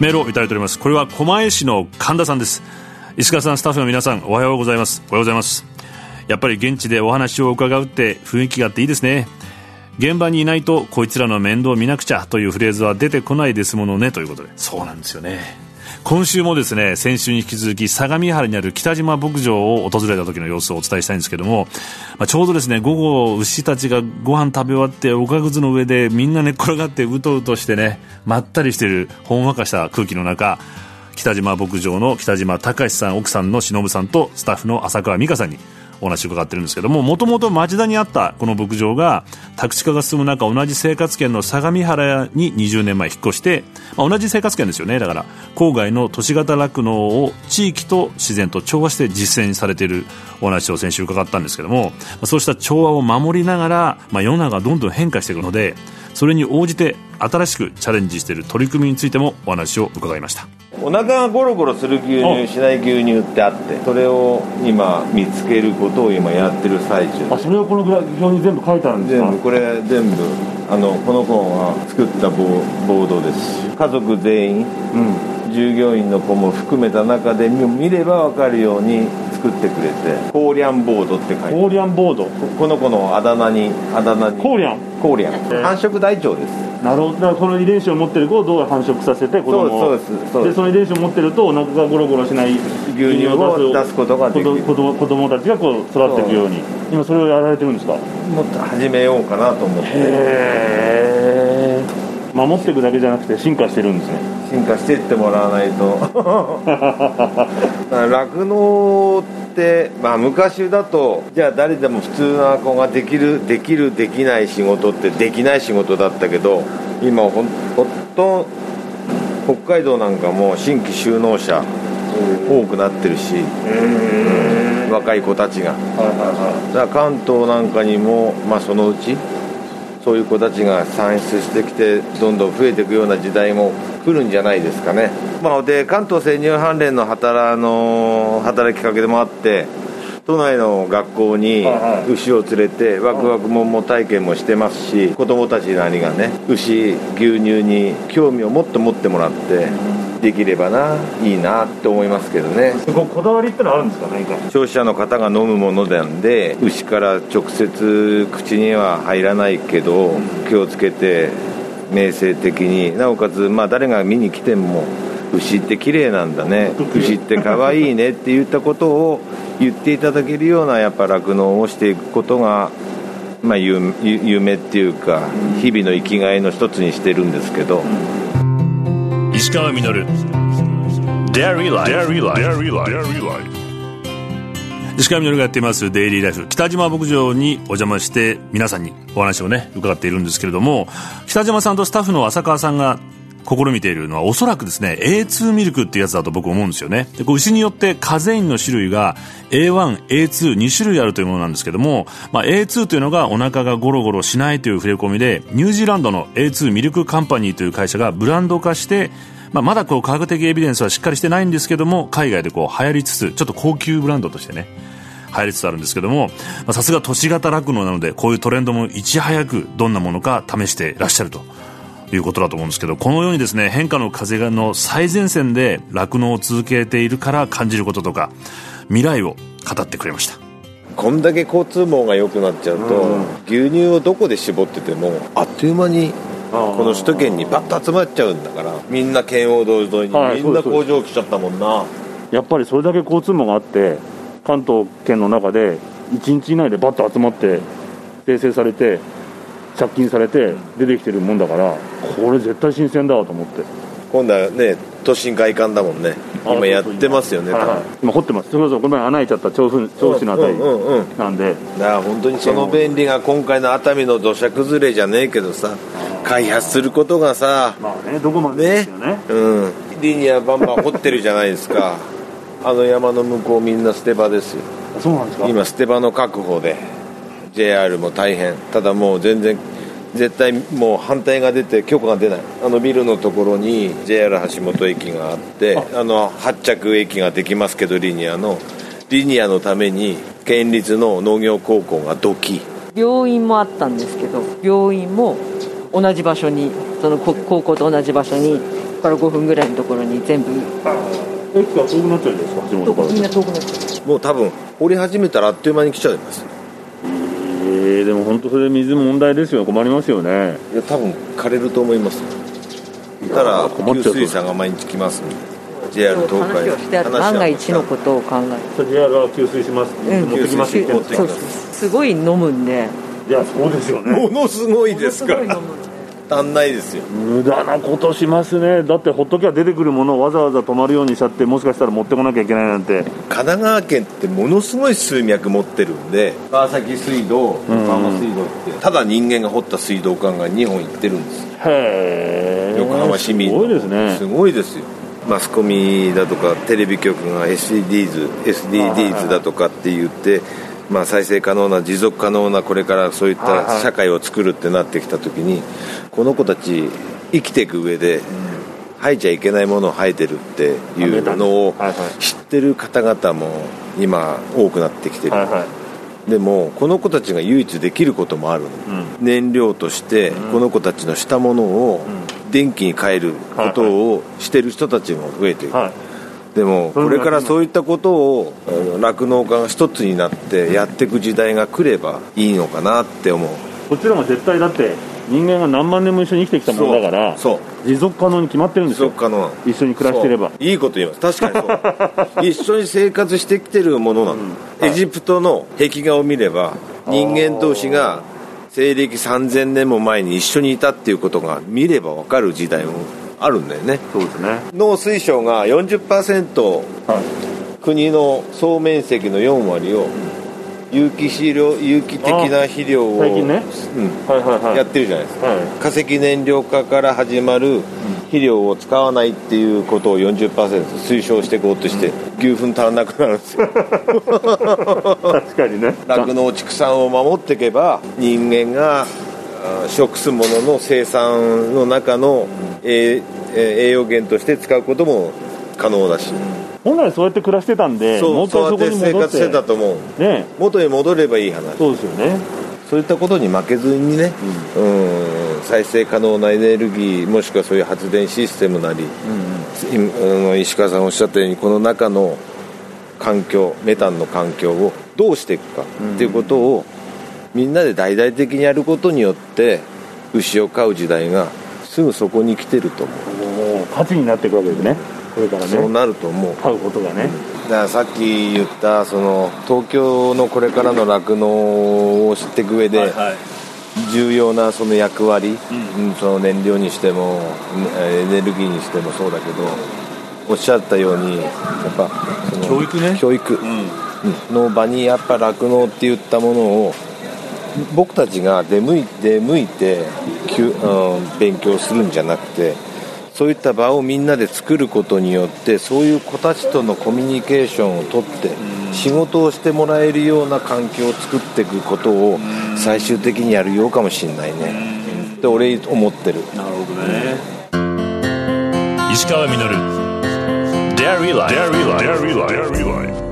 メールをいただいております。これは狛江市の神田さんです。石川さんスタッフの皆さんおはようございます。おはようございます。やっぱり現地でお話を伺うって雰囲気があっていいですね。現場にいないとこいつらの面倒を見なくちゃというフレーズは出てこないですものねということで。そうなんですよね。今週もですね先週に引き続き相模原にある北島牧場を訪れた時の様子をお伝えしたいんですけども、まあ、ちょうどですね午後牛たちがご飯食べ終わっておかぐずの上でみんな寝っ転がってうとうとしてねまったりしているほんわかした空気の中北島牧場の北島隆さん奥さんの忍さんとスタッフの浅川美香さんにお話伺ってるんですけどももともと町田にあったこの牧場が宅地化が進む中同じ生活圏の相模原に20年前引っ越して、まあ、同じ生活圏ですよね。だから郊外の都市型酪農を地域と自然と調和して実践されているお話を先週伺ったんですけどもそうした調和を守りながら、まあ、世の中がどんどん変化していくのでそれに応じて新しくチャレンジしている取り組みについてもお話を伺いました。お腹がゴロゴロする牛乳しない牛乳ってあってそれを今見つけることを今やってる最中。あそれをこのグラ表に全部書いてあるんですか？全部これ全部あのこの子が作ったボボードです。家族全員、うん、従業員の子も含めた中で見れば分かるように作ってくれてコーリャンボードって書いてコーリャンボード？この子のあだ名にあだ名に。コーリャン？コーリャン。繁殖大腸です。なるほど。だからこの遺伝子を持ってる子をどう繁殖させて子供を。そうですそうでその遺伝子を持ってるとお腹がゴロゴロしない牛乳を出すことができる。子供子供たちがこう育っていくように。今それをやられてるんですか？もっと始めようかなと思って。へえ守っていくだけじゃなくて進化してるんですね。進化していってもらわないと。酪農ってまあ昔だとじゃあ誰でも普通な子ができるできるできない仕事ってできない仕事だったけど今ほんほと北海道なんかも新規就農者多くなってるし、うん、若い子たちが、だから関東なんかにも、まあ、そのうちそういう子たちが産出してきてどんどん増えていくような時代も来るんじゃないですかね、まあ、で関東生乳関連の働の働きかけでもあって都内の学校に牛を連れてワクワクもも体験もしてますし子供たちなりがね牛牛乳に興味をもっと持ってもらってできればないいなって思いますけどね。こだわりってのはあるんですか何か消費者の方が飲むものなんで牛から直接口には入らないけど気をつけて明生的になおかつまあ誰が見に来ても牛って綺麗なんだね。牛って可愛いねって言ったことを言っていただけるようなやっぱ酪農をしていくことがまあ夢っていうか日々の生きがいの一つにしてるんですけど。石川稔。Dairy Life 石川稔がやっていますデイリーライフ北島牧場にお邪魔して皆さんにお話をね伺っているんですけれども北島さんとスタッフの浅川さんが試みているのはおそらくですね A2 ミルクっていうやつだと僕思うんですよね。でこう牛によってカゼインの種類が A1A22 種類あるというものなんですけども、まあ、A2 というのがお腹がゴロゴロしないという触れ込みでニュージーランドの A2 ミルクカンパニーという会社がブランド化してまあ、まだこう科学的エビデンスはしっかりしてないんですけども海外でこう流行りつつちょっと高級ブランドとしてね入りつつあるんですけどもさすが都市型酪農なのでこういうトレンドもいち早くどんなものか試してらっしゃると。いうことだと思うんですけどこのようにですね変化の風の最前線で酪農を続けているから感じることとか未来を語ってくれました。こんだけ交通網が良くなっちゃうと、うん、牛乳をどこで絞っててもあっという間にこの首都圏にバッと集まっちゃうんだからみんな圏央道沿いにみんな工場来ちゃったもんな。やっぱりそれだけ交通網があって関東圏の中で1日以内でバッと集まって生成されて借金されて出てきてるもんだからこれ絶対新鮮だわと思って。今度はね都心外観だもんね。今やってますよね、はいはい、今掘ってます。それこそこの前穴開いちゃった調布調布市のあたりなんで、だから本当にその便利が今回の熱海の土砂崩れじゃねえけどさ開発することがさまあねどこまでですよね。うん。リニアバンバン掘ってるじゃないですか。あの山の向こうみんな捨て場ですよ。そうなんですか。今捨て場の確保で JR も大変。ただもう全然絶対もう反対が出て許可が出ない。あのビルのところに JR 橋本駅があってあ。の発着駅ができますけどリニアの。リニアのために県立の農業高校が土器。病院もあったんですけど病院も同じ場所にそのこ高校と同じ場所にここから5分ぐらいのところに全部。駅が遠くなっちゃうんですか？橋本から。みんな遠くなっちゃう。もう多分掘り始めたらあっという間に来ちゃいますえー、でも本当それ水問題ですよ。困りますよね。いや多分枯れると思いますたら困っちゃう給水車が毎日来ますんで。JR 東海万が一のことを考えて JR が給水します。って持ってきます。って言って給水そうそう すごい飲むんで。いやそうですよね。ものすごいですから足んないですよ。無駄なことしますね。だってほっときゃ出てくるものをわざわざ止まるようにしちゃってもしかしたら持ってこなきゃいけないなんて。神奈川県ってものすごい水脈持ってるんで川崎水道横浜水道って。ただ人間が掘った水道管が2本行ってるんです。よへえ横浜市民すごいですね。すごいですよ。マスコミだとかテレビ局が SDGs, SDGs だとかって言って、まあ、再生可能な持続可能なこれからそういった社会を作るってなってきた時にこの子たち生きていく上で生えちゃいけないものを生えてるっていうのを知ってる方々も今多くなってきてる、でもこの子たちが唯一できることもあるの、燃料としてこの子たちのしたものを電気に変えることをしてる人たちも増えてい。る、それもこれからそういったことを酪農家が一つになってやっていく時代が来ればいいのかなって思う。こっちらも絶対だって人間が何万年も一緒に生きてきたものだからそう。持続可能に決まってるんですよ。持続可能一緒に暮らしてれば。いいこと言います。確かにそう。一緒に生活してきてるものなの、エジプトの壁画を見れば人間同士が西暦3000年も前に一緒にいたっていうことが見れば分かる時代もあるんだよね。そうですね。農水省が40%はい。国の総面積の4割を有機肥料有機的な肥料を、やってるじゃないですか。はい。化石燃料化から始まる肥料を使わないっていうことを40%推奨していこうとして牛糞足らなくなるんですよ。確かにね。酪農畜産を守っていけば人間があ食すものの生産の中の栄養源として使うことも可能だし。本来そうやって暮らしてたんでそうもう一回そこそうやってに戻って生活してたと思う。ね元に戻ればいい話。そうですよね。そういったことに負けずにね、うん、再生可能なエネルギーもしくはそういう発電システムなり、今あの石川さんおっしゃったようにこの中の環境メタンの環境をどうしていくかっていうことをみんなで大々的にやることによって牛を飼う時代がすぐそこに来てると思う、もう価値になっていくわけですね。これからね。そうなると思う。買うことがね。だからさっき言ったその東京のこれからの酪農を知っていく上で、はい重要なその役割、うん。その燃料にしてもエネルギーにしてもそうだけどおっしゃったようにやっぱその教育ね。教育。うん。の場にやっぱ酪農って言ったものを僕たちが出向い出向いて、うん、勉強するんじゃなくてそういった場をみんなで作ることによってそういう子たちとのコミュニケーションをとって仕事をしてもらえるような環境を作っていくことを最終的にやるようかもしれないね。って俺思ってる。なるほどね。石川稔。Dairy Life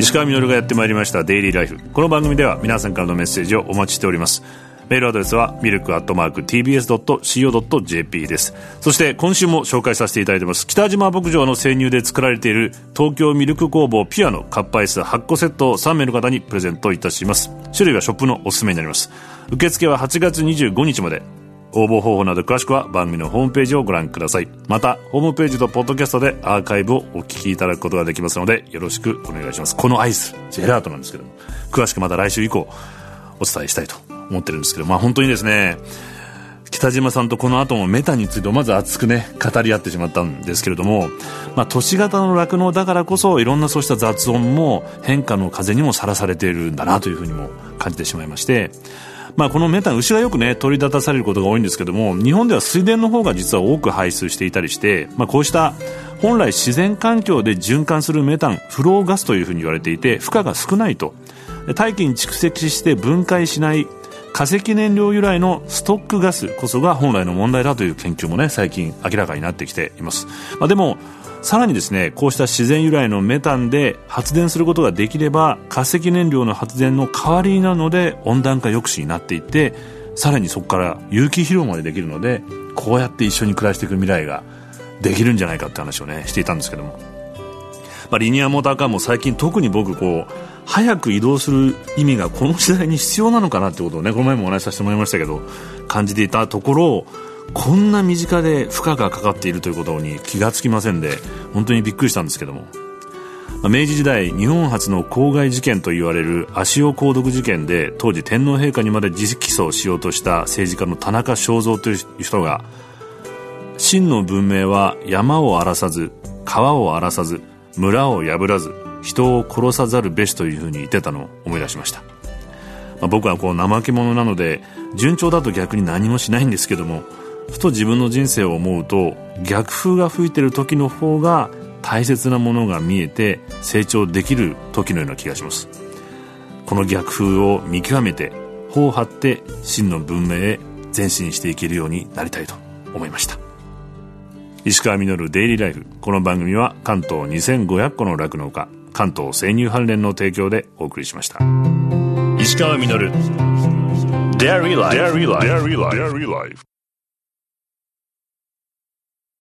石川稔がやってまいりました「デイリーライフ」この番組では皆さんからのメッセージをお待ちしております。メールアドレスはミルクアットマーク TBS.CO.JP です。そして今週も紹介させていただいてます北島牧場の生乳で作られている東京ミルク工房ピュアのカップアイス8個セットを3名の方にプレゼントいたします。種類はショップのおすすめになります。受付は8月25日まで。応募方法など詳しくは番組のホームページをご覧ください。またホームページとポッドキャストでアーカイブをお聞きいただくことができますのでよろしくお願いします。このアイスジェラートなんですけども詳しくまた来週以降お伝えしたいと思ってるんですけどまあ本当にですね北島さんとこの後もメタについてまず熱くね語り合ってしまったんですけれども、まあ、都市型の酪農だからこそいろんなそうした雑音も変化の風にもさらされているんだなというふうにも感じてしまいましてまあ、このメタン牛がよくね取り立たされることが多いんですけども日本では水田の方が実は多く排出していたりして、まあ、こうした本来自然環境で循環するメタンフローガスというふうに言われていて負荷が少ないと。大気に蓄積して分解しない化石燃料由来のストックガスこそが本来の問題だという研究もね最近明らかになってきています、まあ、でもさらにですねこうした自然由来のメタンで発電することができれば化石燃料の発電の代わりなので温暖化抑止になっていってさらにそこから有機肥料までできるのでこうやって一緒に暮らしていく未来ができるんじゃないかって話をねしていたんですけども、まあ、リニアモーターカーも最近特に僕こう早く移動する意味がこの時代に必要なのかなってことをねこの前もお話しさせてもらいましたけど感じていたところをこんな身近で負荷がかかっているということに気がつきませんで本当にびっくりしたんですけども。明治時代日本初の公害事件と言われる足尾鉱毒事件で当時天皇陛下にまで自起訴しようとした政治家の田中正造という人が真の文明は山を荒らさず川を荒らさず村を破らず人を殺さざるべしというふうに言ってたのを思い出しました、まあ、僕はこう怠け者なので順調だと逆に何もしないんですけどもふと自分の人生を思うと逆風が吹いてる時の方が大切なものが見えて成長できる時のような気がします。この逆風を見極めて頬を張って真の文明へ前進していけるようになりたいと思いました。石川稔デイリーライフこの番組は関東2500個の酪農家関東生乳関連の提供でお送りしました。石川稔 Dairy Life